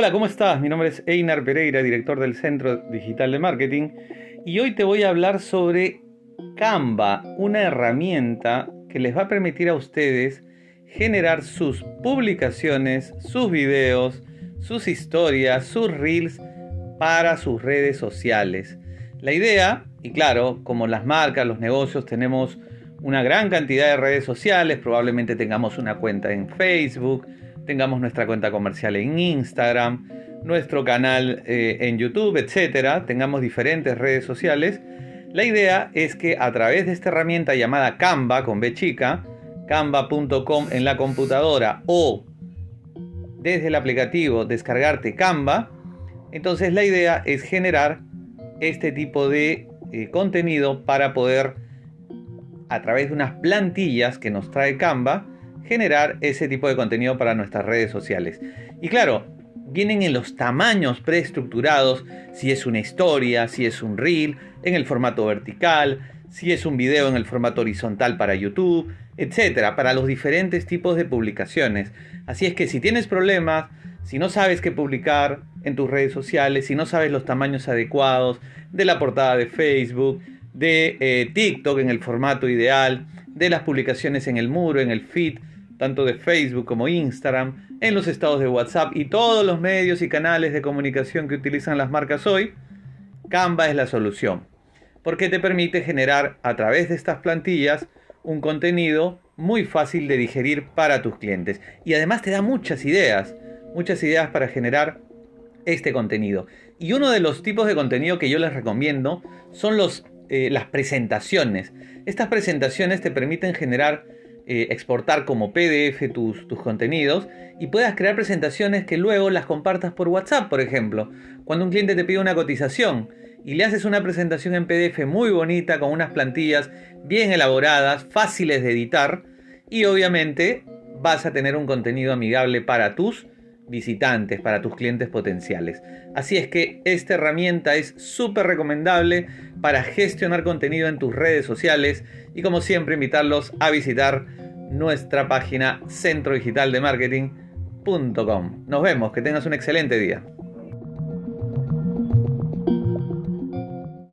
Hola, ¿cómo estás? Mi nombre es Einar Pereira, director del Centro Digital de Marketing, y hoy te voy a hablar sobre Canva, una herramienta que les va a permitir a ustedes generar sus publicaciones, sus videos, sus historias, sus reels para sus redes sociales. La idea, y claro, como las marcas, los negocios, tenemos una gran cantidad de redes sociales, probablemente tengamos una cuenta en Facebook, tengamos nuestra cuenta comercial en Instagram, nuestro canal eh, en YouTube, etcétera, tengamos diferentes redes sociales. La idea es que a través de esta herramienta llamada Canva con B chica, canva.com en la computadora o desde el aplicativo descargarte Canva, entonces la idea es generar este tipo de eh, contenido para poder a través de unas plantillas que nos trae Canva generar ese tipo de contenido para nuestras redes sociales. Y claro, vienen en los tamaños preestructurados, si es una historia, si es un reel, en el formato vertical, si es un video en el formato horizontal para YouTube, etcétera, para los diferentes tipos de publicaciones. Así es que si tienes problemas, si no sabes qué publicar en tus redes sociales, si no sabes los tamaños adecuados de la portada de Facebook, de eh, TikTok en el formato ideal, de las publicaciones en el muro, en el feed, tanto de Facebook como Instagram, en los estados de WhatsApp y todos los medios y canales de comunicación que utilizan las marcas hoy, Canva es la solución, porque te permite generar a través de estas plantillas un contenido muy fácil de digerir para tus clientes y además te da muchas ideas, muchas ideas para generar este contenido. Y uno de los tipos de contenido que yo les recomiendo son los, eh, las presentaciones. Estas presentaciones te permiten generar eh, exportar como PDF tus, tus contenidos y puedas crear presentaciones que luego las compartas por WhatsApp, por ejemplo. Cuando un cliente te pide una cotización y le haces una presentación en PDF muy bonita con unas plantillas bien elaboradas, fáciles de editar y obviamente vas a tener un contenido amigable para tus visitantes, para tus clientes potenciales. Así es que esta herramienta es súper recomendable para gestionar contenido en tus redes sociales y como siempre invitarlos a visitar nuestra página centrodigitaldemarketing.com. Nos vemos, que tengas un excelente día.